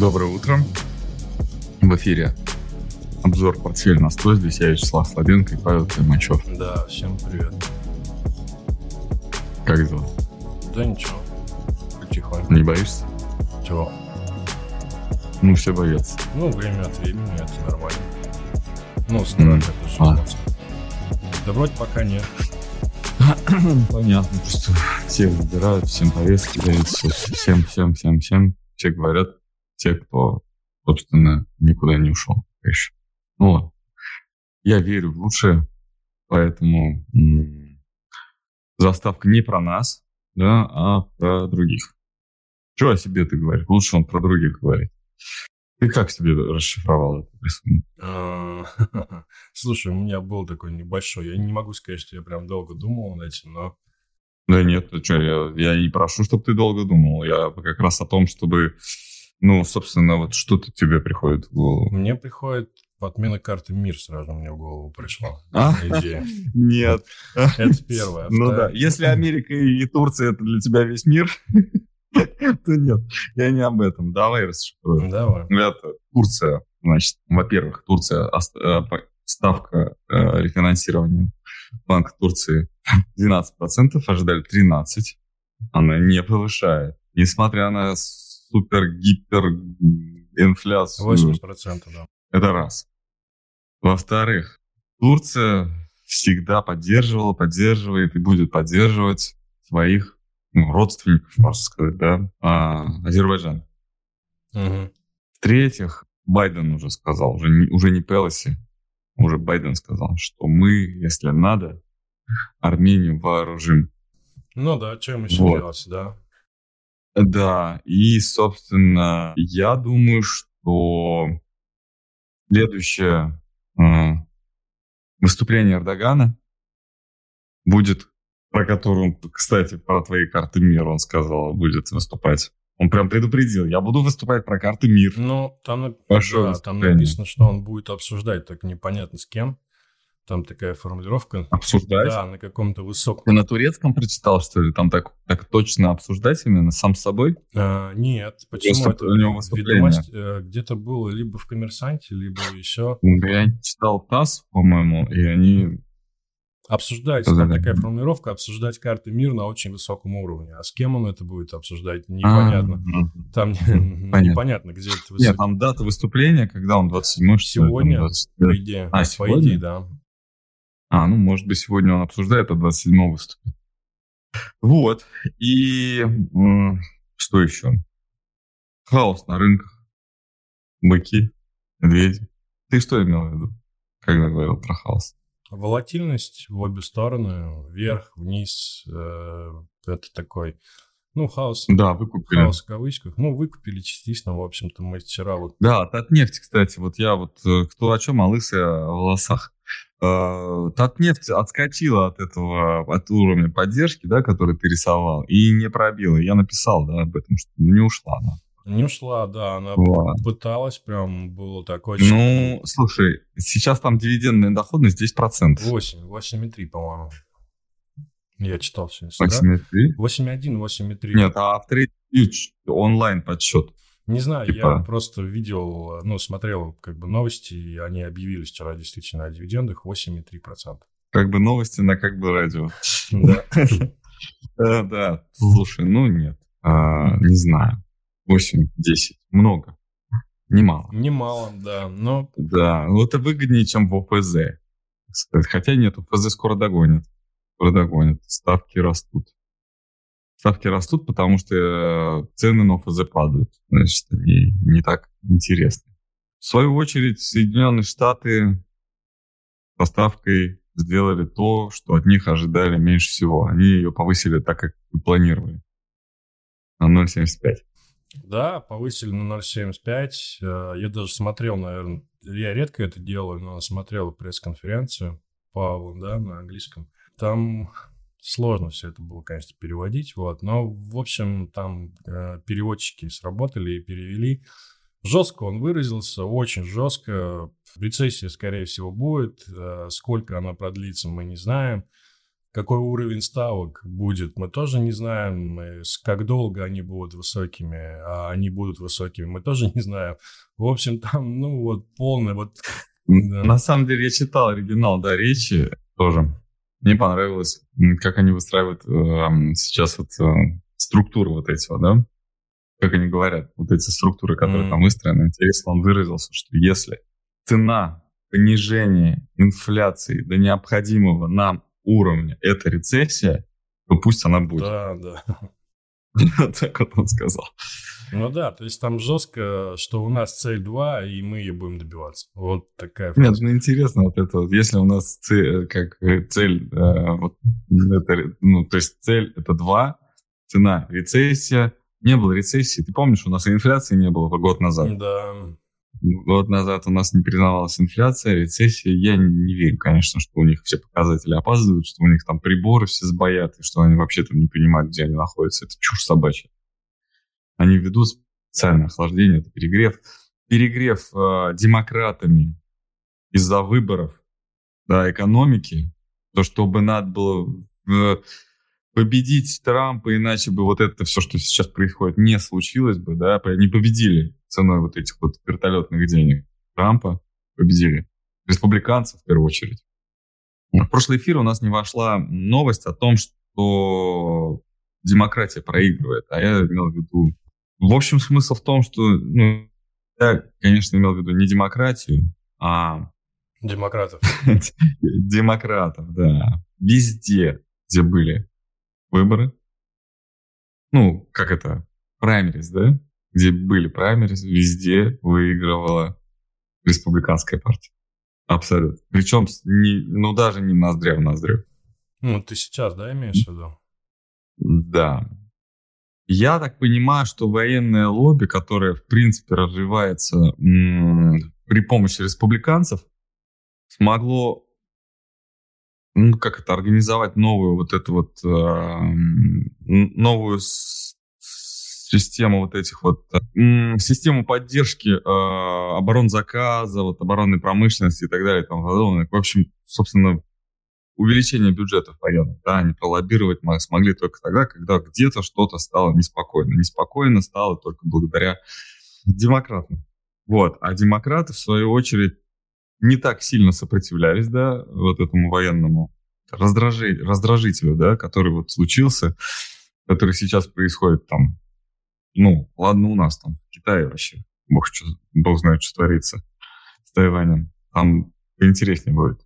Доброе утро. В эфире обзор портфеля на 100. Здесь я, Вячеслав Слабенко и Павел Климачев. Да, всем привет. Как дела? Да ничего, потихоньку. Не боишься? Чего? Ну, все боятся. Ну, время от времени, это нормально. Ну, страх М, это же а. эмоция. Да вроде пока нет. Понятно, просто всех забирают, всем повестки дают, всем, всем, всем, всем. Все говорят, те, кто, собственно, никуда не ушел еще. Ну ладно. Я верю в лучшее, поэтому заставка не про нас, да, а про других. Что о себе ты говоришь? Лучше он про других говорит. Ты как себе расшифровал это рисунок? А, Слушай, у меня был такой небольшой. Я не могу сказать, что я прям долго думал над этим, но Да нет, что, я, я не прошу, чтобы ты долго думал. Я как раз о том, чтобы, ну, собственно, вот что-то тебе приходит в голову. мне приходит отмена карты МИР сразу мне в голову пришла. А? Идея. Нет. Это первое. Ну да, если Америка и Турция это для тебя весь мир, то нет, я не об этом. Давай расшифруем. Давай. Это Турция, значит, во-первых, Турция, э, ставка э, рефинансирования Банка Турции 12%, ожидали 13%. Она не повышает. Несмотря на супер-гипер инфляцию. 80%, да. Это раз. Во-вторых, Турция всегда поддерживала, поддерживает и будет поддерживать своих ну, родственников, можно сказать, да, а, Азербайджан. Мгм. В-третьих, Байден уже сказал, уже не, уже не Пелоси, уже Байден сказал, что мы, если надо, Армению вооружим. Ну да, им еще Вот. делать, да? Да, и, собственно, я думаю, что следующее э, выступление Эрдогана будет, про которое, он, кстати, про твои карты мира он сказал, будет выступать. Он прям предупредил, я буду выступать про карты мир. Ну, там, нап- да, там написано, что он будет обсуждать, так непонятно с кем. Там такая формулировка. Обсуждать? Да, на каком-то высоком. Ты на турецком прочитал, что ли? Там так, так точно обсуждать именно сам с собой? А, нет, почему Просто это? у него. Ведомость э, где-то было либо в «Коммерсанте», либо еще. Я читал ТАСС, по-моему, и они... Обсуждать, Да, там такая формулировка, обсуждать карты мир на очень высоком уровне. А с кем он это будет обсуждать, непонятно. А. Там Понятно. непонятно, где это Нет, высоко. там дата выступления, когда он 27 что ли, там Сегодня, 20. По идее, А, по сегодня? идее, да. А, ну, может быть, сегодня он обсуждает, а 27 выступит. Вот. И м, что еще? Хаос на рынках. Быки, медведи. Ты что имел в виду, когда говорил про хаос? Волатильность в обе стороны, вверх, вниз, э, это такой, ну, хаос, Да, выкупили. хаос в кавычках. Ну, выкупили частично, в общем-то, мы вчера вот Да, Татнефть, кстати, вот я вот, э, кто о чем, а лысый о волосах. Э, Татнефть отскочила от этого, от уровня поддержки, да, который ты рисовал, и не пробила. Я написал, да, об этом, что ну, не ушла она. не ушла, да, она Вот. пыталась, прям было так очень... Ну, слушай, сейчас там дивидендная доходность 10%. 8, 8,3, по-моему. Я читал сегодня. да? 8,3? 8,1, 8,3. Нет, а в трейд онлайн подсчет. Не знаю, типа- я просто видел, ну, смотрел как бы новости, и они объявили вчера действительно о дивидендах 8,3%. Как бы новости на как бы радио. Да. Э, Да, слушай, ну нет, А, не знаю. 8, 10, много, немало. Немало, да, но Да, ну это выгоднее, чем в сказать. Хотя нет, ОФЗ скоро догонит. Скоро догонит. Ставки растут. Ставки растут, потому что э, цены на ОФЗ падают. Значит, они не так интересны. В свою очередь, Соединенные Штаты со ставкой сделали то, что от них ожидали меньше всего. Они ее повысили так, как и планировали. На 0,75. Да, повысили на 0,75. Э, Я даже смотрел, наверное, я редко это делаю, но смотрел пресс-конференцию Павла, да, на английском. Там сложно все это было, конечно, переводить, вот. Но, в общем, там э, переводчики сработали и перевели. Жестко он выразился, очень жестко. Рецессия, скорее всего, будет. Э, Сколько она продлится, мы не знаем. какой уровень ставок будет, мы тоже не знаем, как долго они будут высокими, а они будут высокими, мы тоже не знаем. В общем, там, ну, вот полный вот... На самом деле, я читал оригинал, да, речи тоже. Мне понравилось, как они выстраивают э, сейчас вот э, структуры вот эти вот, да, как они говорят, вот эти структуры, которые mm. там выстроены. Интересно, он выразился, что если цена понижения инфляции до необходимого нам уровня это рецессия, то пусть она будет. Да, да. Вот так вот он сказал. Ну да, то есть там жестко, что у нас цель 2, и мы ее будем добиваться. Вот такая фраза. Нет, ну интересно вот это вот, если у нас цель, как цель, э, вот, это, ну то есть цель это 2, цена рецессия, не было рецессии. Ты помнишь, у нас и инфляции не было год назад. Да. Год назад у нас не признавалась инфляция, рецессия. Я не верю, конечно, что у них все показатели опаздывают, что у них там приборы все сбоят, и что они вообще там не понимают, где они находятся. Это чушь собачья. Они ведут специальное охлаждение, это перегрев. Перегрев э, демократами из-за выборов да, экономики, то, чтобы надо было э, победить Трампа, иначе бы вот это все, что сейчас происходит, не случилось бы, да, они победили ценой вот этих вот вертолетных денег. Трампа победили. Республиканцев в первую очередь. В прошлый эфир у нас не вошла новость о том, что демократия проигрывает, а я имел в виду... В общем, смысл в том, что ну, я, конечно, имел в виду не демократию, а... Демократов. Демократов, да. Везде, где были выборы. Ну, как это, праймерис, да? Где были праймерис, везде выигрывала республиканская партия. Абсолютно. Причем, не, ну, даже не ноздря в ноздрю. Ну, ты сейчас, да, имеешь в виду? Да. Я так понимаю, что военное лобби, которое, в принципе, развивается м- при помощи республиканцев, смогло ну, как это, организовать новую вот эту вот, э, новую систему вот этих вот, э, систему поддержки э, оборонзаказа, вот оборонной промышленности и так далее подобное. В общем, собственно, увеличение бюджетов военных, да, они пролоббировать смогли только тогда, когда где-то что-то стало неспокойно. Неспокойно стало только благодаря демократам. Вот. А демократы, в свою очередь, не так сильно сопротивлялись, да, вот этому военному раздражи, раздражителю, да, который вот случился, который сейчас происходит там, ну, ладно у нас там, в Китае вообще, бог, что, бог знает, что творится с Тайванем, там поинтереснее будет.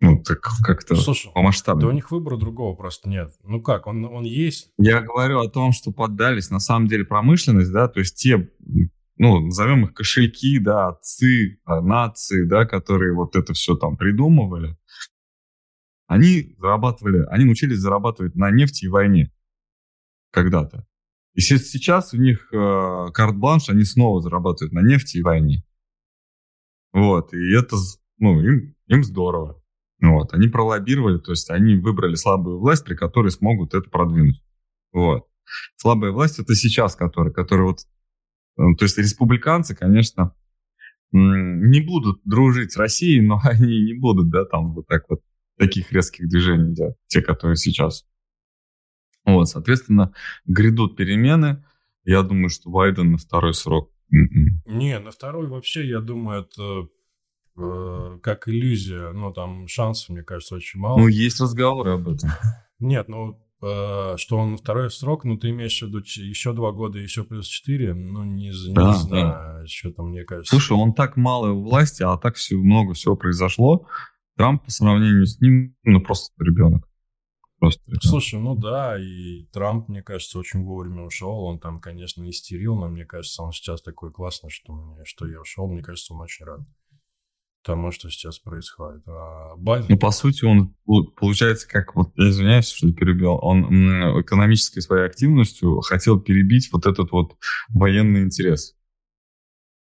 Ну, так как-то Слушай, по масштабу. Да у них выбора другого просто нет. Ну как, он, он есть? Я говорю о том, что поддались на самом деле промышленность, да, то есть те ну, назовем их кошельки, да, отцы, а, нации, да, которые вот это все там придумывали, они зарабатывали, они научились зарабатывать на нефти и войне когда-то. И сейчас у них э, карт-бланш, они снова зарабатывают на нефти и войне. Вот, и это, ну, им, им здорово. Вот, они пролоббировали, то есть они выбрали слабую власть, при которой смогут это продвинуть. Вот. Слабая власть это сейчас, которая, которая вот то есть республиканцы, конечно, не будут дружить с Россией, но они не будут, да, там вот так вот таких резких движений делать, те, которые сейчас. Вот, соответственно, грядут перемены. Я думаю, что Байден на второй срок. М-м. Не, на второй вообще, я думаю, это э, как иллюзия. Ну, там шансов, мне кажется, очень мало. Ну, есть разговоры об этом. Нет, ну, что он второй срок, ну, ты имеешь в виду еще два года, еще плюс четыре, ну, не, не да, знаю, да. что там, мне кажется. Слушай, он так мало в власти, а так все, много всего произошло. Трамп по сравнению с ним, ну, просто ребенок. Просто ребенок. Слушай, ну да, и Трамп, мне кажется, очень вовремя ушел. Он там, конечно, истерил, но мне кажется, он сейчас такой классный, что, мне, что я ушел. Мне кажется, он очень рад тому, что сейчас происходит. А Байден... Ну, по сути, он получается, как вот, я извиняюсь, что перебил, он экономической своей активностью хотел перебить вот этот вот военный интерес.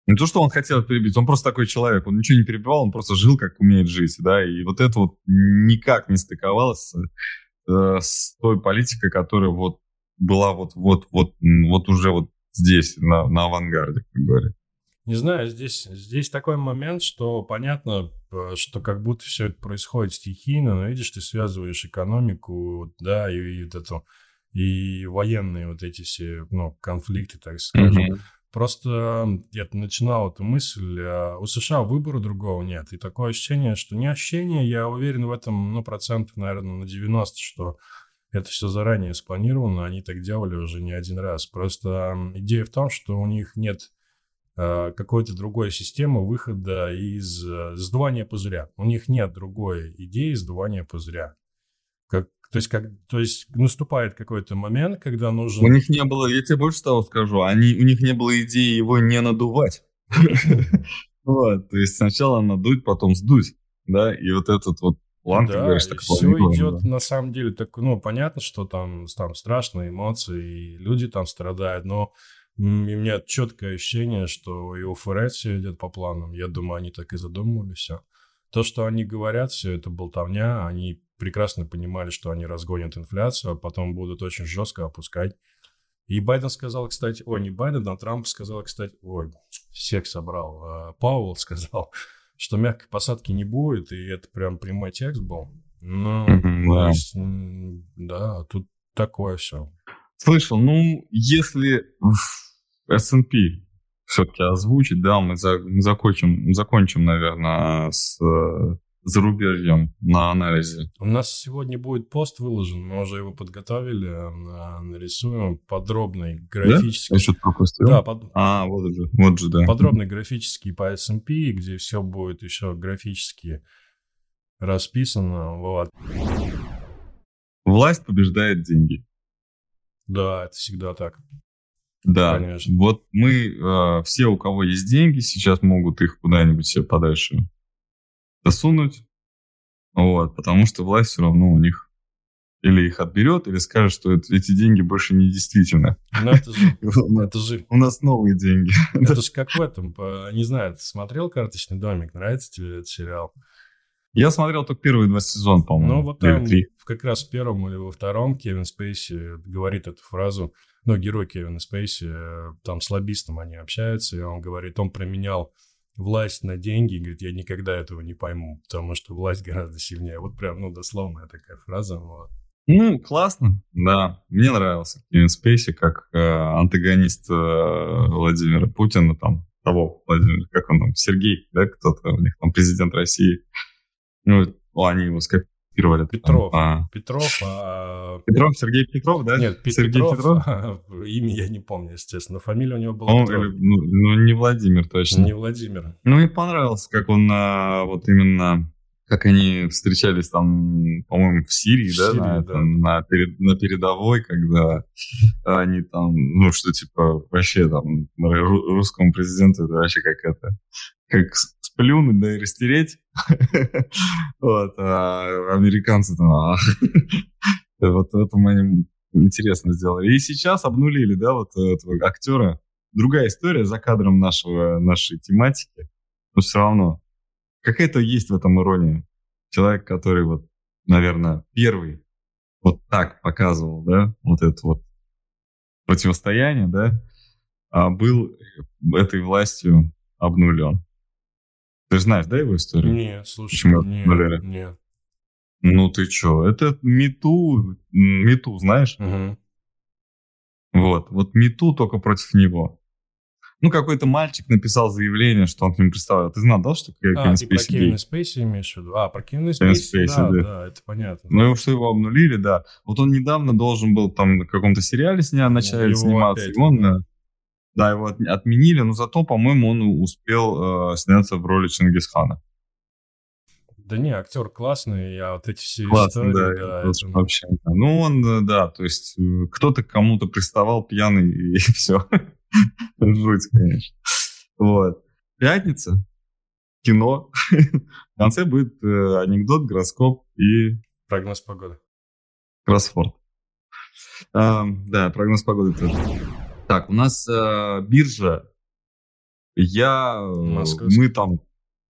Не то, что он хотел перебить, он просто такой человек, он ничего не перебивал, он просто жил, как умеет жить, да, и вот это вот никак не стыковалось э, с той политикой, которая вот была вот, вот, вот, вот уже вот здесь, на, на авангарде, как говорят. Не знаю, здесь, здесь такой момент, что понятно, э, что как будто все это происходит стихийно, но видишь, ты связываешь экономику, да, и, и вот эту, и военные вот эти все, ну, конфликты, так скажем. Mm-hmm. Просто я начинал эту мысль, а у США выбора другого нет. И такое ощущение, что не ощущение, я уверен в этом, ну, процентов, наверное, на 90, что это все заранее спланировано, они так делали уже не один раз. Просто идея в том, что у них нет какой-то другой системы выхода из э, сдувания пузыря. У них нет другой идеи сдувания пузыря. Как, то есть, как, то есть наступает какой-то момент, когда нужно... У них не было, я тебе больше того скажу, они, у них не было идеи его не надувать. То есть сначала надуть, потом сдуть, да, и вот этот вот план, да, ты говоришь, так все идет на самом деле так, ну, понятно, что там, там страшные эмоции, и люди там страдают, но у меня четкое ощущение, что и у ФРС все идет по планам. Я думаю, они так и задумывали все. То, что они говорят, все это болтовня, они прекрасно понимали, что они разгонят инфляцию, а потом будут очень жестко опускать. И Байден сказал, кстати, ой, не Байден, а Трамп сказал, кстати, ой, всех собрал. А Пауэлл сказал, что мягкой посадки не будет, и это прям прямой текст был. Ну, да. Есть, да, тут такое все. Слышал, ну, если S&P все-таки озвучить, да, мы, за, мы закончим, закончим, наверное, с зарубежьем на анализе. У нас сегодня будет пост выложен, мы уже его подготовили, нарисуем подробный графический. Да? Я что-то пропустил? Да, под... а, вот же, вот же, да. Подробный графический по S&P, где все будет еще графически расписано, вот. Власть побеждает деньги. Да, это всегда так. Да, Конечно. вот мы, э, все, у кого есть деньги, сейчас могут их куда-нибудь себе подальше засунуть, вот, потому что власть все равно у них или их отберет, или скажет, что это, эти деньги больше не действительны. Ну, это же, это же... У нас новые деньги. Это же как в этом, не знаю, ты смотрел «Карточный домик», нравится тебе этот сериал? Я смотрел только первые два сезона, по-моему. Ну, вот там как раз в первом или во втором Кевин Спейси говорит эту фразу, ну, герой Кевина Спейси, там с лоббистом они общаются, и он говорит, он променял власть на деньги, говорит, я никогда этого не пойму, потому что власть гораздо сильнее. Вот прям, ну, дословная такая фраза. Вот. Ну, классно, да. Мне нравился Кевин Спейси как э, антагонист э, Владимира Путина, там, того Владимира, как он там, Сергей, да, кто-то у них там, президент России. Ну, они его скопировали. Петров. Там, а... Петров, а... Петров, Сергей Петров, да? Нет, Сергей Петров. Петров? Имя я не помню, естественно. Фамилия у него была он, Петров. Ну, ну, не Владимир точно. Не Владимир. Ну, мне понравился, как он а, вот именно как они встречались там, по-моему, в Сирии, в да, Сирии, на, да. на, перед, на передовой, когда они там, ну, что типа вообще там русскому президенту это вообще как это, как сплюнуть, да и растереть. Вот, а американцы там, а. вот в этом они интересно сделали. И сейчас обнулили, да, вот этого актера. Другая история за кадром нашего, нашей тематики, но все равно какая-то есть в этом ирония. Человек, который вот, наверное, первый вот так показывал, да, вот это вот противостояние, да, а был этой властью обнулен. Ты знаешь, да, его историю? Нет, слушай, Почему нет, нет. Ну ты чё, это Мету, Мету знаешь? Угу. Вот, вот Мету только против него. Ну, какой-то мальчик написал заявление, что он к ним представляет. Ты знал, да, что Кевин а, Спейси про Кевина Спейси имеешь в виду? А, про Кевина Спейси, Спейси да, да, да, это понятно. Ну, что его обнулили, да. Вот он недавно должен был там на каком-то сериале сня, начать сниматься. Опять, и он, да. Да, его отменили, но зато, по-моему, он успел э, сняться в роли Чингисхана. Да не, актер классный, а вот эти все Классно, истории, да, да это... вообще. Ну, он, э, да, то есть э, кто-то кому-то приставал пьяный, и все. Жуть, конечно. Вот. Пятница, кино. В конце будет э, анекдот, гороскоп и... Прогноз погоды. Кроссфорд. А, да, прогноз погоды тоже. Так, у нас э, биржа. Я, Московский. мы там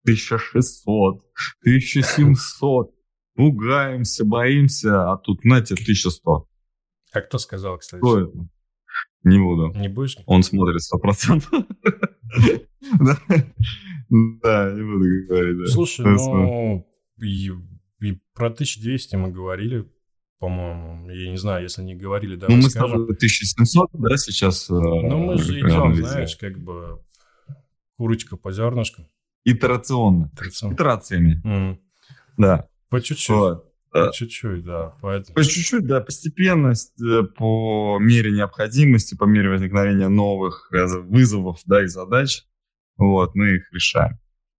1600, 1700. Пугаемся, боимся, а тут, знаете, 1100. А кто сказал, кстати? Кто это? Не буду. Не будешь? Он смотрит 100%. Да, не буду говорить. Слушай, ну, и про 1200 мы говорили, по-моему. Я не знаю, если не говорили, давай Ну, мы скажем. с тобой 1700, да, сейчас? Э, ну, мы же идем, знаешь, как бы курочка по зернышку. Итерационно. Итерационно. Итерациями. Mm. Да. По чуть-чуть. Вот. По чуть-чуть, да. Поэтому... По чуть-чуть, да, постепенно, э, по мере необходимости, по мере возникновения новых э, вызовов, да, и задач, вот, мы их решаем.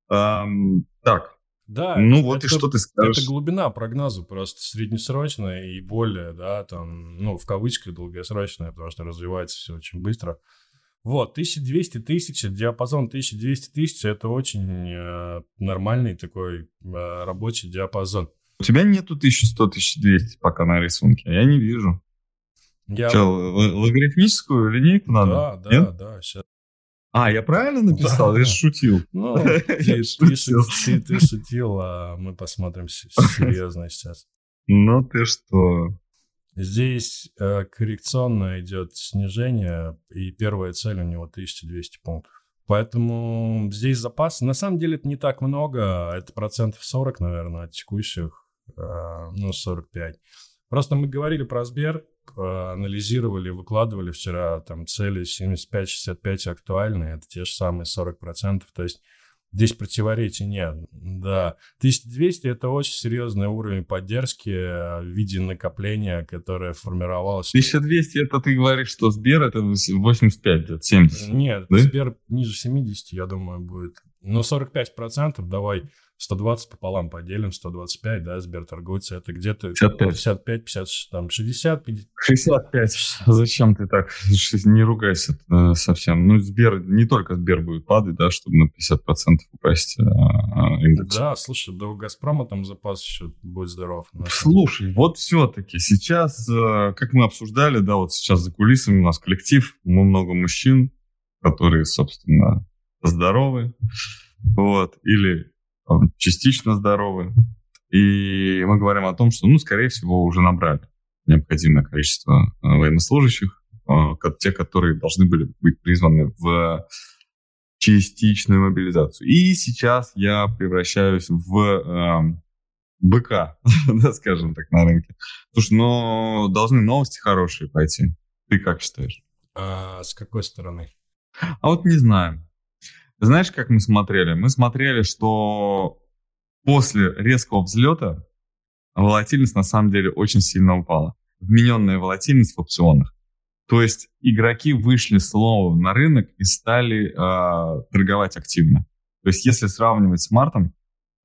Эм, так, да, ну вот это, и что ты скажешь. Это глубина прогноза просто среднесрочная и более, да, там, ну, в кавычках долгосрочная, потому что развивается все очень быстро. Вот, 1200 тысяч, диапазон 1200 тысяч, это очень э, нормальный такой э, рабочий диапазон. У тебя нету 1100-1200 пока на рисунке, я не вижу. Я... Что, логарифмическую линейку надо? Да, да, Нет? да, сейчас. А, я правильно написал? Да. Я шутил. Ну, ты, шутил. Ты, ты шутил, а мы посмотрим серьезно сейчас. Ну ты что? Здесь э, коррекционно идет снижение, и первая цель у него 1200 пунктов. Поэтому здесь запас. На самом деле это не так много, это процентов 40, наверное, от текущих, э, ну, 45. Просто мы говорили про Сбер, анализировали, выкладывали вчера там цели 75-65 актуальны, это те же самые 40%, то есть здесь противоречий нет. Да, 1200 это очень серьезный уровень поддержки в виде накопления, которое формировалось. 1200 это ты говоришь, что Сбер это 85, 70? Нет, да? Сбер ниже 70, я думаю, будет. Ну, 45% давай 120 пополам поделим, 125, да, Сбер торгуется, это где-то 55, 55 50, там, 60, 50. 65. Зачем ты так? Не ругайся э, совсем. Ну, Сбер, не только Сбер будет падать, да, чтобы на 50% упасть э, индекс. Да, слушай, да у Газпрома там запас еще будет здоров. Слушай, вот все-таки сейчас, как мы обсуждали, да, вот сейчас за кулисами у нас коллектив, мы много мужчин, которые, собственно, здоровы, вот, или частично здоровы. И мы говорим о том, что, ну, скорее всего, уже набрали необходимое количество э, военнослужащих, э, те, которые должны были быть призваны в частичную мобилизацию. И сейчас я превращаюсь в э, быка, да, скажем так, на рынке. Слушай, но должны новости хорошие пойти. Ты как считаешь? А, с какой стороны? А вот не знаю. Знаешь, как мы смотрели? Мы смотрели, что после резкого взлета волатильность на самом деле очень сильно упала. Вмененная волатильность в опционах. То есть игроки вышли снова на рынок и стали э, торговать активно. То есть если сравнивать с мартом,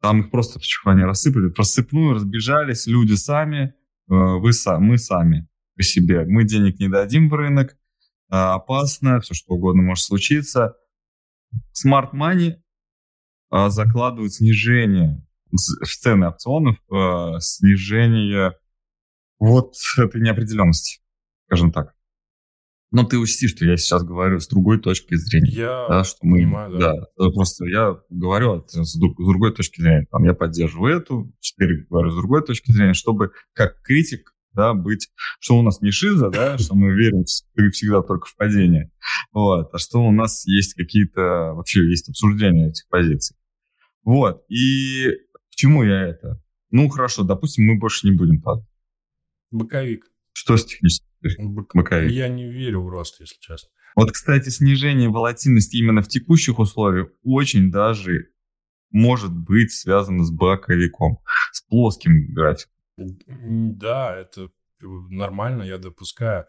там их просто почему они рассыпали, просыпную разбежались люди сами, э, вы, мы сами по себе. Мы денег не дадим в рынок, э, опасно, все что угодно может случиться Smart Money закладывают снижение в цены опционов, а, снижение вот этой неопределенности, скажем так. Но ты учти, что я сейчас говорю с другой точки зрения. Я да, что мы, понимаю, да. да. Просто я говорю с, с другой точки зрения. Там, я поддерживаю эту, четыре говорю с другой точки зрения, чтобы как критик да, быть, что у нас не шиза, да, что мы верим всегда только в падение, вот, а что у нас есть какие-то, вообще есть обсуждения этих позиций. Вот, и к чему я это? Ну, хорошо, допустим, мы больше не будем падать. Боковик. Что с технической боковик? Я не верю в рост, если честно. Вот, кстати, снижение волатильности именно в текущих условиях очень даже может быть связано с боковиком, с плоским графиком. Да, это нормально, я допускаю.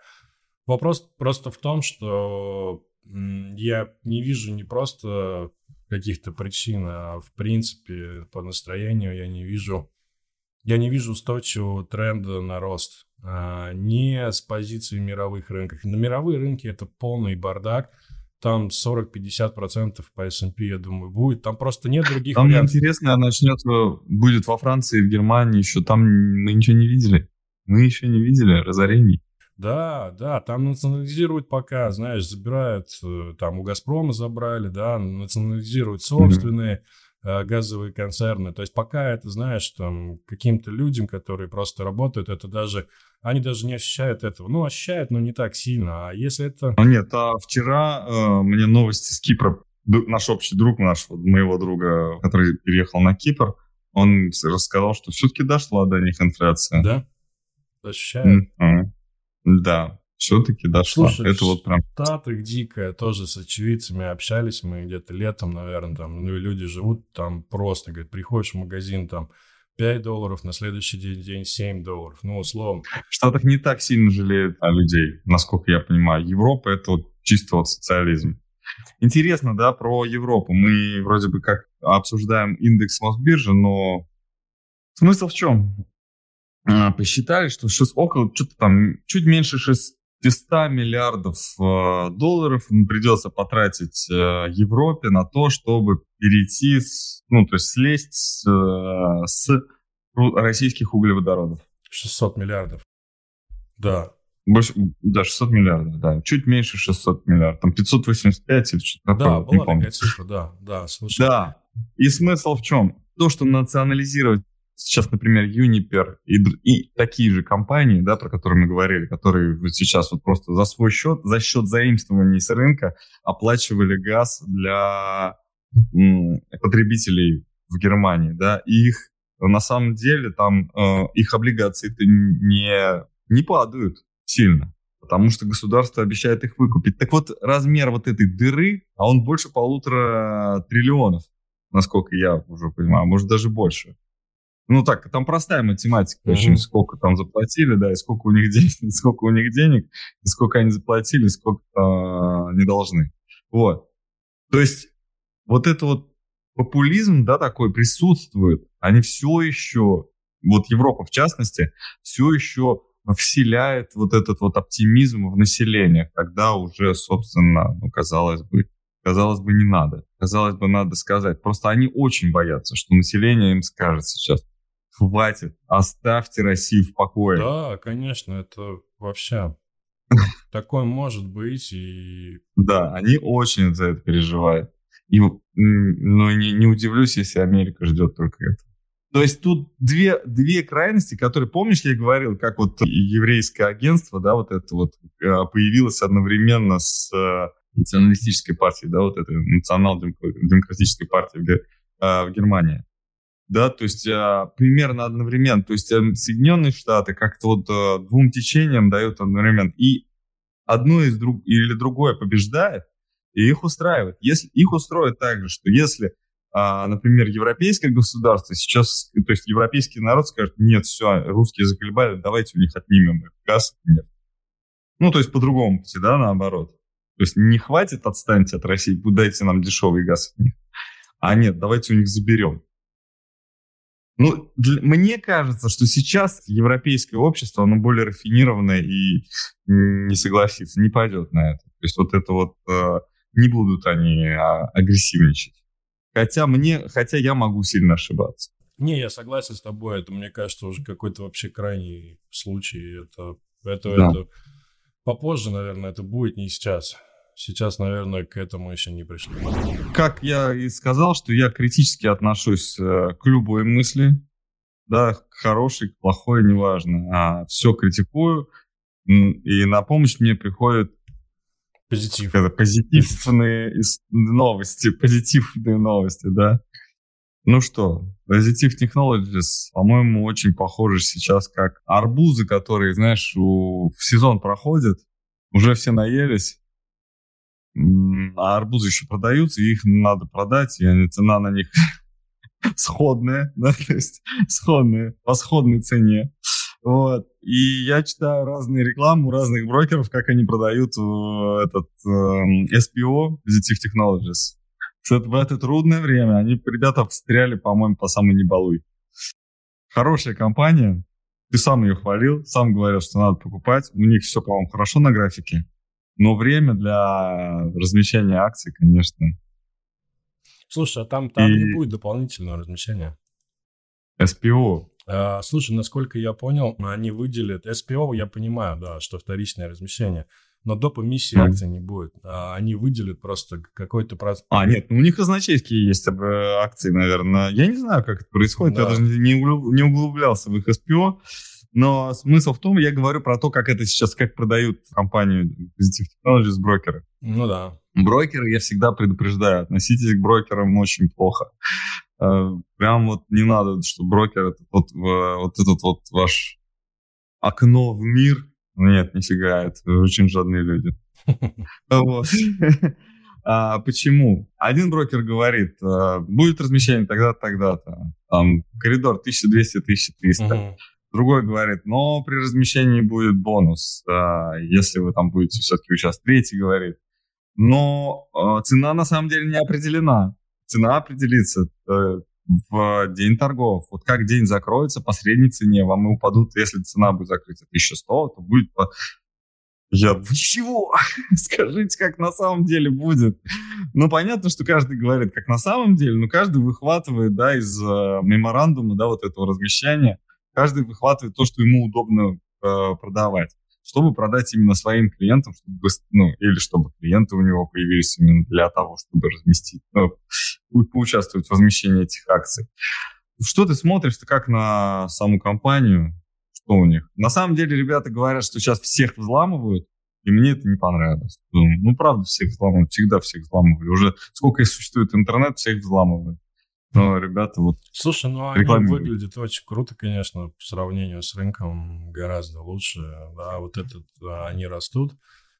Вопрос просто в том, что я не вижу не просто каких-то причин, а в принципе по настроению я не вижу я не вижу устойчивого тренда на рост. А, не с позиции мировых рынков. На мировые рынки это полный бардак там 40-50% по S&P, я думаю, будет. Там просто нет других Там вариантов. интересно, начнется, будет во Франции, в Германии еще. Там мы ничего не видели. Мы еще не видели разорений. Да, да, там национализируют пока, знаешь, забирают, э, там у «Газпрома» забрали, да, национализируют собственные. Mm-hmm газовые концерны. То есть пока это, знаешь, там, каким-то людям, которые просто работают, это даже, они даже не ощущают этого. Ну, ощущают, но не так сильно. А если это... Ну, нет, а вчера э, мне новости с Кипра наш общий друг, наш, моего друга, который переехал на Кипр, он рассказал, что все-таки дошла до них инфляция. Да? Ощущаю. Mm-hmm. Да, все-таки дошла. Слушай, это вот прям... Штаты дикая, тоже с очевидцами общались мы где-то летом, наверное, там, ну люди живут там просто, говорит, приходишь в магазин, там, 5 долларов, на следующий день, день 7 долларов. Ну, условно. В Штатах не так сильно жалеют о людей, насколько я понимаю. Европа — это вот чисто вот социализм. Интересно, да, про Европу. Мы вроде бы как обсуждаем индекс Мосбиржи, но смысл в чем? А, посчитали, что 6, около, что-то там, чуть меньше 600 миллиардов э, долларов придется потратить э, Европе на то, чтобы перейти, с, ну, то есть слезть с, э, с российских углеводородов. 600 миллиардов. Да. Больше, да, 600 миллиардов, да. Чуть меньше 600 миллиардов. Там 585 или что-то да, такое. Да, была такая цифра, да, да, слушай. Да. И смысл в чем? То, что национализировать сейчас, например, Uniper и, и такие же компании, да, про которые мы говорили, которые сейчас вот просто за свой счет, за счет заимствований с рынка оплачивали газ для м, потребителей в Германии, да, и их на самом деле там э, их облигации-то не, не падают сильно, потому что государство обещает их выкупить. Так вот, размер вот этой дыры, а он больше полутора триллионов, насколько я уже понимаю, может даже больше. Ну так, там простая математика, mm-hmm. очень сколько там заплатили, да, и сколько у них денег, сколько у них денег, и сколько они заплатили, сколько а, не должны. Вот. То есть вот это вот популизм, да, такой присутствует. Они все еще, вот Европа в частности, все еще вселяет вот этот вот оптимизм в население, когда уже, собственно, ну, казалось бы, казалось бы, не надо. Казалось бы, надо сказать. Просто они очень боятся, что население им скажет сейчас, хватит, оставьте Россию в покое. Да, конечно, это вообще такое может быть. И... Да, они очень за это переживают. И, ну, не, не удивлюсь, если Америка ждет только это. То есть тут две, две крайности, которые, помнишь, я говорил, как вот еврейское агентство, да, вот это вот э, появилось одновременно с э, националистической партией, да, вот этой национал-демократической партией в, э, в Германии да, то есть а, примерно одновременно, то есть а, Соединенные Штаты как-то вот а, двум течениям дают одновременно, и одно из друг или другое побеждает, и их устраивает. Если их устроит так же, что если, а, например, европейское государство сейчас, то есть европейский народ скажет, нет, все, русские заколебали, давайте у них отнимем их газ, нет. Ну, то есть по-другому пути, да, наоборот. То есть не хватит, отстаньте от России, дайте нам дешевый газ от них. А нет, давайте у них заберем. Ну, для, мне кажется, что сейчас европейское общество, оно более рафинированное и не согласится, не пойдет на это. То есть вот это вот э, не будут они а, агрессивничать. Хотя мне, хотя я могу сильно ошибаться. Не, я согласен с тобой. Это, мне кажется, уже какой-то вообще крайний случай. Это, это, да. это попозже, наверное, это будет не сейчас. Сейчас, наверное, к этому еще не пришли. Как я и сказал, что я критически отношусь э, к любой мысли, да, к хорошей, к плохой, неважно, а все критикую, и на помощь мне приходят Позитив. Это позитивные новости, позитивные новости, да. Ну что, Positive Technologies, по-моему, очень похожи сейчас как арбузы, которые, знаешь, у, в сезон проходят, уже все наелись, а арбузы еще продаются, их надо продать, и цена на них сходная, да, то есть сходная, по сходной цене. Вот. И я читаю разные рекламы у разных брокеров, как они продают э, этот э, SPO, Positive Technologies. Кстати, в это трудное время они, ребята, встряли, по-моему, по самой небалуй. Хорошая компания, ты сам ее хвалил, сам говорил, что надо покупать. У них все, по-моему, хорошо на графике. Но время для размещения акций, конечно. Слушай, а там, там и... не будет дополнительного размещения? SPO. А, слушай, насколько я понял, они выделят... SPO, я понимаю, да, что вторичное размещение. Но доп. эмиссии mm. акций не будет. А они выделят просто какой-то процент. А, нет, ну у них казначейские есть акции, наверное. Я не знаю, как это происходит. Да. Я даже не, углублялся в их SPO. Но смысл в том, я говорю про то, как это сейчас, как продают компанию Positive Technologies брокеры. Ну да. Брокеры я всегда предупреждаю, относитесь к брокерам очень плохо. Э, прям вот не надо, что брокер это вот, вот этот вот ваш окно в мир. Нет, нифига, это очень жадные люди. Вот. А, почему? Один брокер говорит, а, будет размещение тогда-то, тогда-то. Там коридор 1200-1300. Другой говорит, но при размещении будет бонус, а, если вы там будете все-таки участвовать. Третий говорит, но а, цена на самом деле не определена. Цена определится э, в день торгов. Вот как день закроется по средней цене, вам и упадут, если цена будет закрыта 1100, то будет я, вы чего? Скажите, как на самом деле будет. Ну, понятно, что каждый говорит, как на самом деле, но каждый выхватывает, да, из э, меморандума, да, вот этого размещения, каждый выхватывает то, что ему удобно э, продавать, чтобы продать именно своим клиентам, чтобы, ну, или чтобы клиенты у него появились именно для того, чтобы разместить, ну, поучаствовать в размещении этих акций. Что ты смотришь-то как на саму компанию, что у них. На самом деле ребята говорят, что сейчас всех взламывают, и мне это не понравилось. Ну, правда, всех взламывают, всегда всех взламывали. Уже сколько существует интернет, всех взламывают. Но ребята вот... Слушай, ну они выглядят очень круто, конечно, по сравнению с рынком гораздо лучше. Да, вот этот, да, они растут.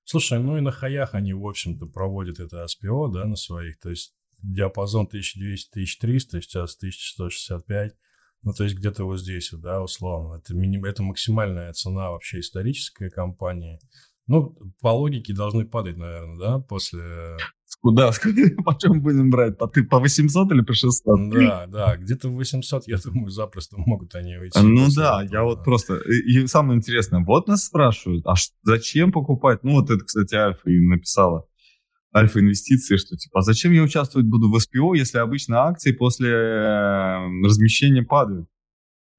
Слушай, ну и на хаях они, в общем-то, проводят это SPO, да, на своих. То есть диапазон 1200-1300, сейчас 1165. Ну, то есть где-то вот здесь, да, условно. Это, миним, это максимальная цена вообще исторической компании. Ну, по логике должны падать, наверное, да, после... Куда? По чем будем брать? По, ты, по 800 или по 600? Да, да, где-то 800, я думаю, запросто могут они выйти. Ну да, я вот просто... И самое интересное, вот нас спрашивают, а зачем покупать? Ну вот это, кстати, Альфа и написала альфа-инвестиции, что типа, а зачем я участвовать буду в СПО, если обычно акции после э, размещения падают?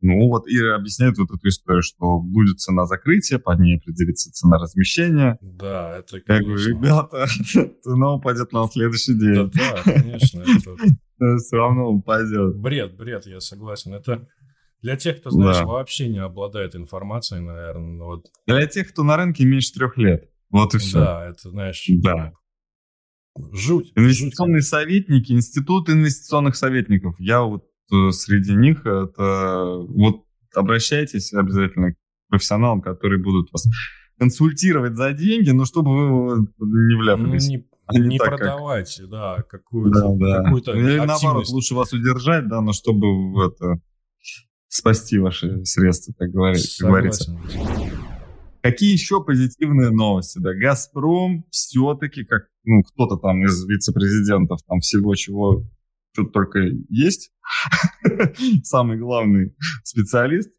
Ну вот и объясняет вот эту историю, что будет цена закрытия, под ней определится цена размещения. Да, это. Я говорю, ребята, цена упадет на следующий день. Да, да, конечно. Это... Все равно упадет. Бред, бред, я согласен. Это для тех, кто, знаешь, да. вообще не обладает информацией, наверное. Вот. Для тех, кто на рынке меньше трех лет. Вот и все. Да, это, знаешь, да. Жуть. Инвестиционные жуть. советники, институт инвестиционных советников. Я вот среди них это вот обращайтесь обязательно к профессионалам, которые будут вас консультировать за деньги, но чтобы вы не вляпались. Ну, не, а не, не продавать, как... да, какую-то, да, да. какую-то Или наоборот, лучше вас удержать, да, но чтобы это спасти ваши средства, так говорить, говорится. Какие еще позитивные новости? Да, Газпром все-таки, как ну, кто-то там из вице-президентов, там всего чего тут только есть, самый главный специалист,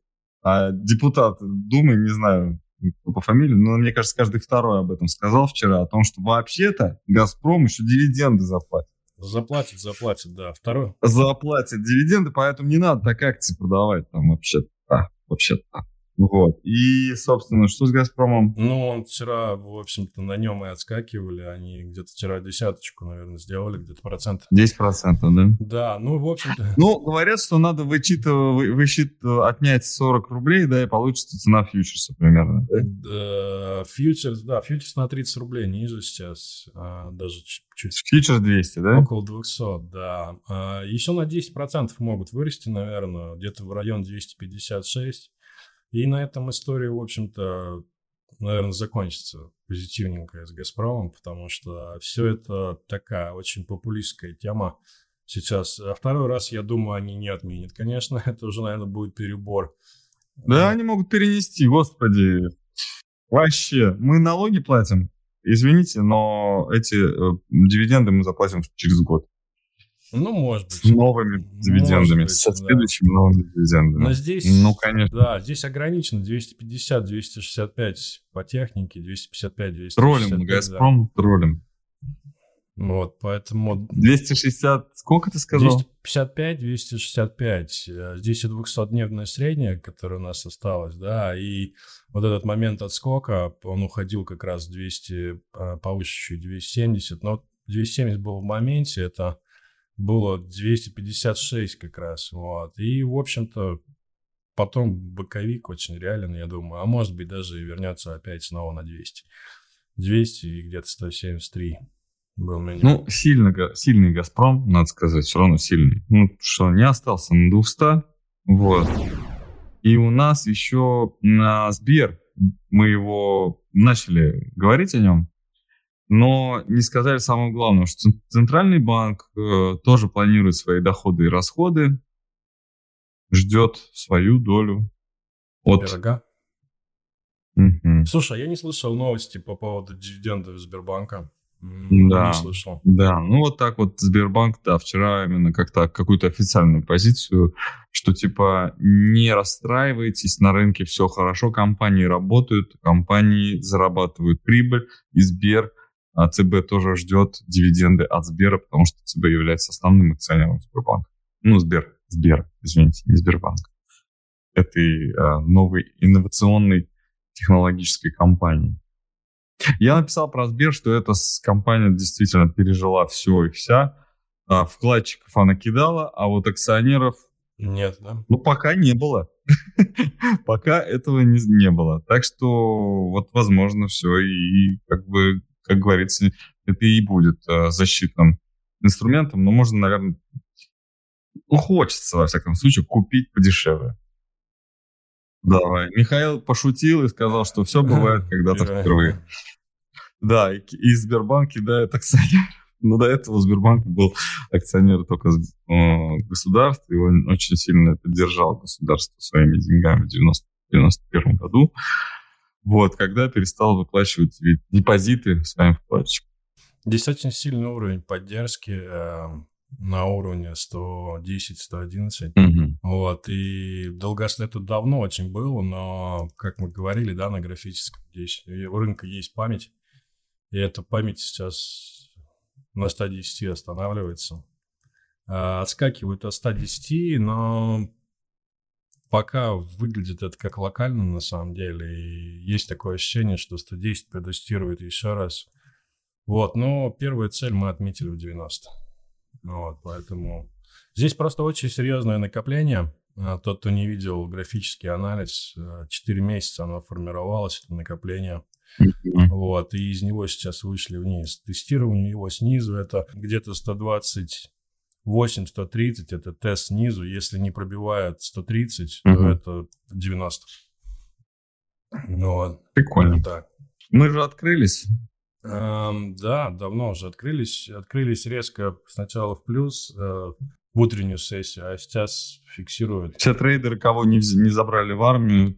а депутат Думы, не знаю, по фамилии, но мне кажется, каждый второй об этом сказал вчера, о том, что вообще-то «Газпром» еще дивиденды заплатит. Заплатит, заплатит, да. Второй. Заплатит дивиденды, поэтому не надо так акции продавать там вообще-то. А, вообще-то. Вот. И, собственно, что с «Газпромом»? Ну, он вчера, в общем-то, на нем и отскакивали. Они где-то вчера десяточку, наверное, сделали, где-то процент. 10 процентов, да? Да, ну, в общем-то... Ну, говорят, что надо вычитывать, вычит, отнять 40 рублей, да, и получится цена фьючерса примерно. Да? Фьючерс, да, фьючерс на 30 рублей ниже сейчас, а, даже чуть... Фьючерс 200, да? Около 200, да. А, еще на 10% могут вырасти, наверное, где-то в район 256. И на этом история, в общем-то, наверное, закончится позитивненько с «Газпромом», потому что все это такая очень популистская тема сейчас. А второй раз, я думаю, они не отменят, конечно. Это уже, наверное, будет перебор. Да, они могут перенести, господи. Вообще, мы налоги платим. Извините, но эти э, дивиденды мы заплатим через год. Ну, может быть. С новыми дивидендами, быть, со следующими да. новыми дивидендами. Но здесь, ну, конечно. Да, здесь ограничено 250-265 по технике, 255-265. Троллим, Газпром, да. троллим. Вот, поэтому... 260, сколько ты сказал? 255, 265. Здесь и 200-дневная средняя, которая у нас осталась, да, и вот этот момент отскока, он уходил как раз 200, а, повыше чуть 270, но 270 был в моменте, это было 256 как раз, вот. И, в общем-то, потом боковик очень реален, я думаю. А может быть, даже вернется опять снова на 200. 200 и где-то 173. был менее. Ну, сильно, сильный «Газпром», надо сказать, все равно сильный. Ну, что, не остался на 200, вот. И у нас еще на Сбер, мы его начали говорить о нем, но не сказали самого главного, что Центральный банк э, тоже планирует свои доходы и расходы, ждет свою долю от... Пирога? Мгм. Слушай, а я не слышал новости по поводу дивидендов Сбербанка. Да. Не слышал. Да, ну вот так вот Сбербанк, да, вчера именно как-то какую-то официальную позицию, что типа не расстраивайтесь, на рынке все хорошо, компании работают, компании зарабатывают прибыль, и Сбер, а ЦБ тоже ждет дивиденды от Сбера, потому что ЦБ является основным акционером Сбербанка. Ну, Сбер, Сбер, извините, не Сбербанк. Этой а, новой инновационной технологической компании. Я написал про Сбер, что эта компания действительно пережила все и вся. А, Вкладчиков она кидала, а вот акционеров, Нет, да? ну, пока не было. Пока этого не, не было. Так что, вот, возможно, все и, как бы, как говорится, это и будет а, защитным инструментом, но можно, наверное, ну, хочется, во всяком случае, купить подешевле. Давай. Михаил пошутил и сказал, что все бывает когда-то впервые. Да, и, и Сбербанк кидает акционер. Но до этого Сбербанк был акционер только э, государства, и он очень сильно поддержал государство своими деньгами в 1991 году. Вот, когда перестал выплачивать депозиты своим вкладчикам. Здесь очень сильный уровень поддержки э, на уровне 110-111. Вот, и долгослед тут давно очень было, но, как мы говорили, да, на графическом, здесь у рынка есть память, и эта память сейчас на 110 останавливается. А, Отскакивают от 110, но пока выглядит это как локально на самом деле, и есть такое ощущение, что 110 протестирует еще раз. Вот, но первую цель мы отметили в 90. Вот, поэтому здесь просто очень серьезное накопление. А, Тот, кто не видел графический анализ, 4 месяца оно формировалось, это накопление. Вот, и из него сейчас вышли вниз. Тестирование его снизу это где-то 128-130, это тест снизу. Если не пробивает 130, то Мгм. это 90. Ну Вот, Прикольно. так. Мы же открылись. Эм, да, давно уже открылись. Открылись резко сначала в плюс э, в утреннюю сессию, а сейчас фиксируют. Все трейдеры, кого не, не забрали в армию,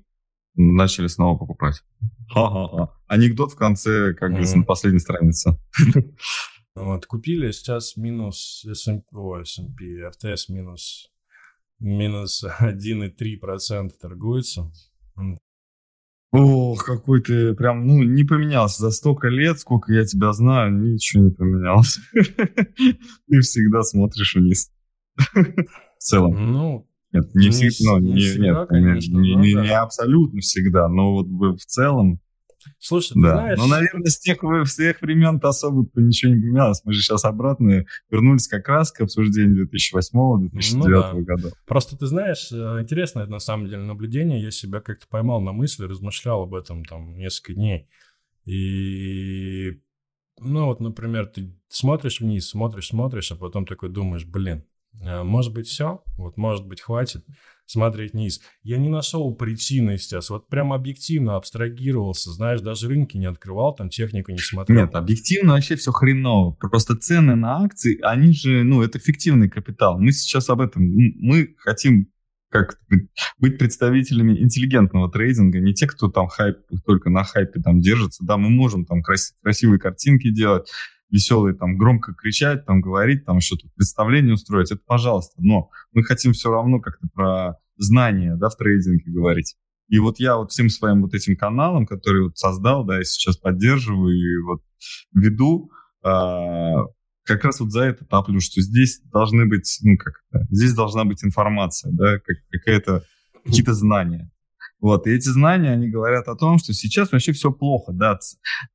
начали снова покупать. Ха-ха-ха. Анекдот в конце, как говорится, Мгм. на последней странице. Вот, купили сейчас минус S&P, ой, S&P, РТС минус, минус 1,3% торгуется. Ох, какой ты прям, ну, не поменялся. За столько лет, сколько я тебя знаю, ничего не поменялось. Ты всегда смотришь вниз. В целом. Ну, Нет, не Не всегда, ну, не не, всегда, нет, конечно, не, не- не абсолютно всегда, но вот в целом, слушай, ты да. знаешь... Но, наверное, с тех, с тех времен-то особо-то ничего не поменялось. Мы же сейчас обратно вернулись как раз к обсуждению 2008-2009 Ну да. года. Просто ты знаешь, э, интересное на самом деле наблюдение. Я себя как-то поймал на мысли, размышлял об этом там несколько дней. И, ну вот, например, ты смотришь вниз, смотришь, смотришь, а потом такой думаешь, блин, может быть все, вот может быть хватит смотреть вниз. Я не нашел причины сейчас, вот прям объективно абстрагировался, знаешь, даже рынки не открывал, там технику не смотрел. Нет, объективно вообще все хреново. Просто цены на акции, они же, ну, это фиктивный капитал. Мы сейчас об этом, мы хотим как быть представителями интеллигентного трейдинга, не те, кто там хайп, только на хайпе там держится. Да, мы можем там крас- красивые картинки делать, веселые там громко кричать, там говорить, там тут представление устроить, это пожалуйста. Но мы хотим все равно как-то про знания, да, в трейдинге говорить. И вот я вот всем своим вот этим каналом, который вот создал, да, и сейчас поддерживаю и вот веду, а, как раз вот за это топлю, что здесь должны быть, ну как это, здесь должна быть информация, да, как, какая-то, какие-то знания. Вот, и эти знания, они говорят о том, что сейчас вообще все плохо, да,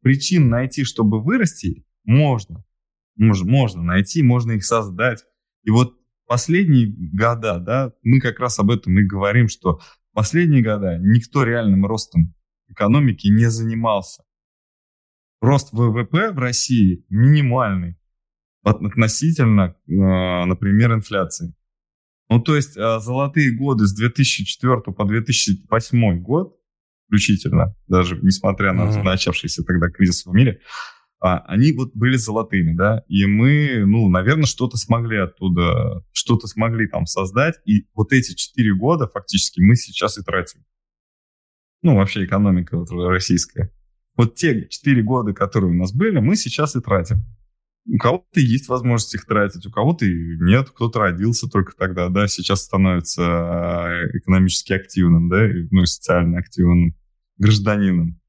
причин найти, чтобы вырасти, можно, можно, можно найти, можно их создать. И вот последние года, да, мы как раз об этом и говорим, что последние года никто реальным ростом экономики не занимался. рост ВВП в России минимальный относительно, э, например, инфляции. Ну, то есть э, золотые годы с 2004 по 2008 год включительно, даже несмотря на mm-hmm. начавшийся тогда кризис в мире, а, они вот были золотыми, да, и мы, ну, наверное, что-то смогли оттуда, что-то смогли там создать, и вот эти четыре года фактически мы сейчас и тратим. Ну, вообще экономика вот российская. Вот те четыре года, которые у нас были, мы сейчас и тратим. У кого-то есть возможность их тратить, у кого-то нет, кто-то родился только тогда, да, сейчас становится э, экономически активным, да, ну социально активным гражданином.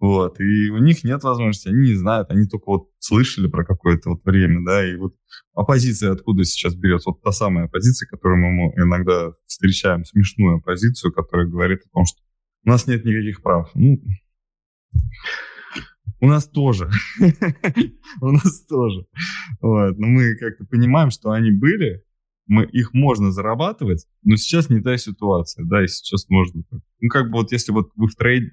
Вот, и у них нет возможности, они не знают, они только вот слышали про какое-то вот время, да, и вот оппозиция откуда сейчас берется? Вот та самая оппозиция, которую мы иногда встречаем, смешную оппозицию, которая говорит о том, что у нас нет никаких прав. Ну, у нас тоже. У нас тоже. Вот. Но мы как-то понимаем, что они были, мы, их можно зарабатывать, но сейчас не та ситуация, да, и сейчас можно... Ну, как бы вот если вот вы в, трейд,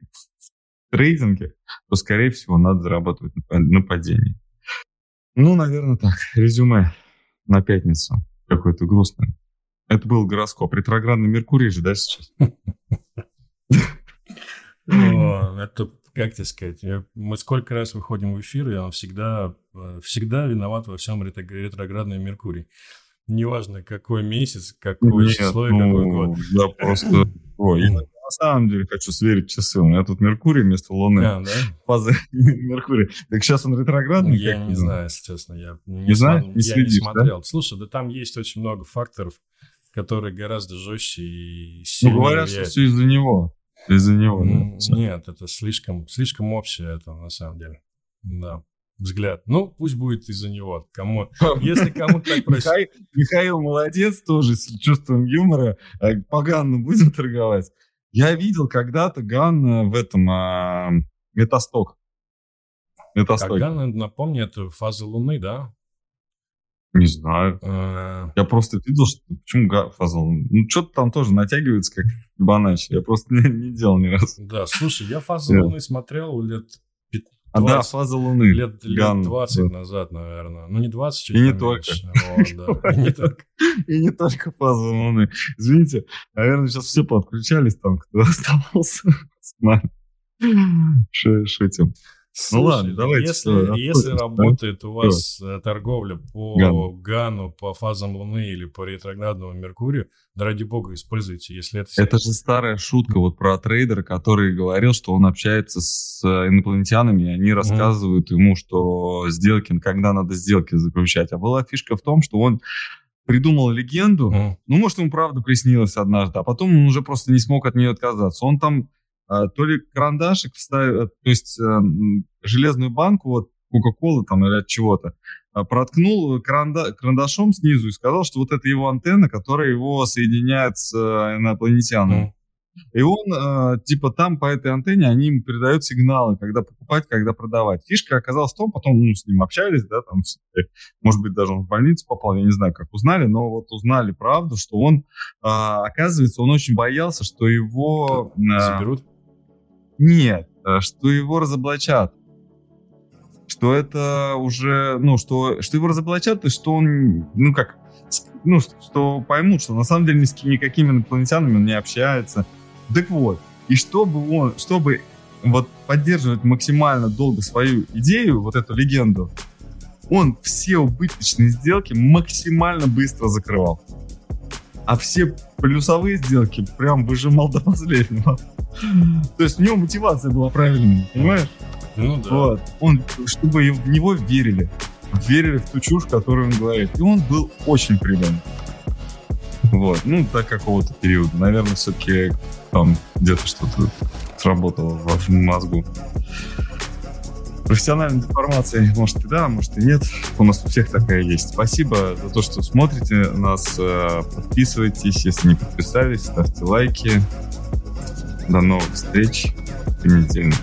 трейдинге, то, скорее всего, надо зарабатывать на, падении. Ну, наверное, так. Резюме на пятницу. Какое-то грустное. Это был гороскоп. Ретроградный Меркурий же, да, сейчас? Это как тебе сказать, мы сколько раз выходим в эфир, и он всегда, э, всегда виноват во всем ретроградный Меркурий. Неважно, какой месяц, какое число и ну, какой год. Я просто... Ой, я на самом деле хочу сверить часы. У меня тут Меркурий вместо Луны. А, да? Фаза Меркурия. Так сейчас он ретроградный? Я не знаю, если честно. Я не, не, знаю, не, я следишь, не смотрел. Да? Слушай, да там есть очень много факторов, которые гораздо жестче и сильнее Ну, говорят, влияют. что все из-за него. Из-за него, да? Нет, это слишком, слишком общее это на самом деле. Да взгляд. Ну, пусть будет из-за него. Кому, если кому-то так проще. Михаил, Михаил молодец тоже с чувством юмора. Э, по Ганну будем торговать. Я видел когда-то Ган в этом а, Метасток. Метасток. А Ган, напомни, это фаза Луны, да? Не знаю. А... Я просто видел, что почему фаза Луны. Ну, что-то там тоже натягивается, как Фибоначчи. Я просто не, не делал ни разу. Да, слушай, я фазу. Луны смотрел лет 20, а да, фаза Луны. Лет, лет 20 да. назад, наверное. Ну, не 20, чуть. И не только. И не только фаза Луны. Извините, наверное, сейчас все подключались там, кто оставался с нами. Шутим. Слушай, ну ладно, давайте. Если, что, если да? работает у вас что? Э, торговля по Гану. Гану, по фазам Луны или по ретроградному Меркурию, да ради бога используйте, если это... Это же старая шутка вот про трейдера, который говорил, что он общается с э, инопланетянами, и они рассказывают mm. ему, что сделки, когда надо сделки заключать. А была фишка в том, что он придумал легенду, mm. ну, может, ему правда приснилось однажды, а потом он уже просто не смог от нее отказаться. Он там то ли карандашик вставил, э, то есть э, железную банку, вот Кока-Колы там или от чего-то, а, проткнул каранда, карандашом снизу и сказал, что вот это его антенна, которая его соединяет с э, инопланетянами. Mm. И он, типа, там по этой антенне они ему передают сигналы, когда покупать, когда продавать. Фишка оказалась в том, потом ну, с ним общались, да, там, может быть, даже он в больницу попал, я не знаю, как узнали, но вот узнали правду, что он, оказывается, он очень боялся, что его... Заберут? Нет, э, что его разоблачат. Что это уже, ну, что, что его разоблачат, и что он, ну, как, ну, что поймут, что на самом деле ни с никакими инопланетянами он не общается. Так вот, и чтобы он, чтобы вот поддерживать максимально долго свою идею, вот эту легенду, он все убыточные сделки максимально быстро закрывал. А все плюсовые сделки прям выжимал до последнего. То есть у него мотивация была правильная, понимаешь? Ну да. Вот. Он, чтобы в него верили. Верили в ту чушь, которую он говорит. И он был очень предан. Вот. Ну, до какого-то периода. Наверное, все-таки там где-то что-то сработало в мозгу. Профессиональной деформации, может и да, может и нет. У нас у всех такая есть. Спасибо за то, что смотрите нас. Э, подписывайтесь, если не подписались, ставьте лайки. До новых встреч. Понедельник.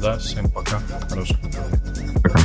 Да, всем пока. хорошего выходных. Пока.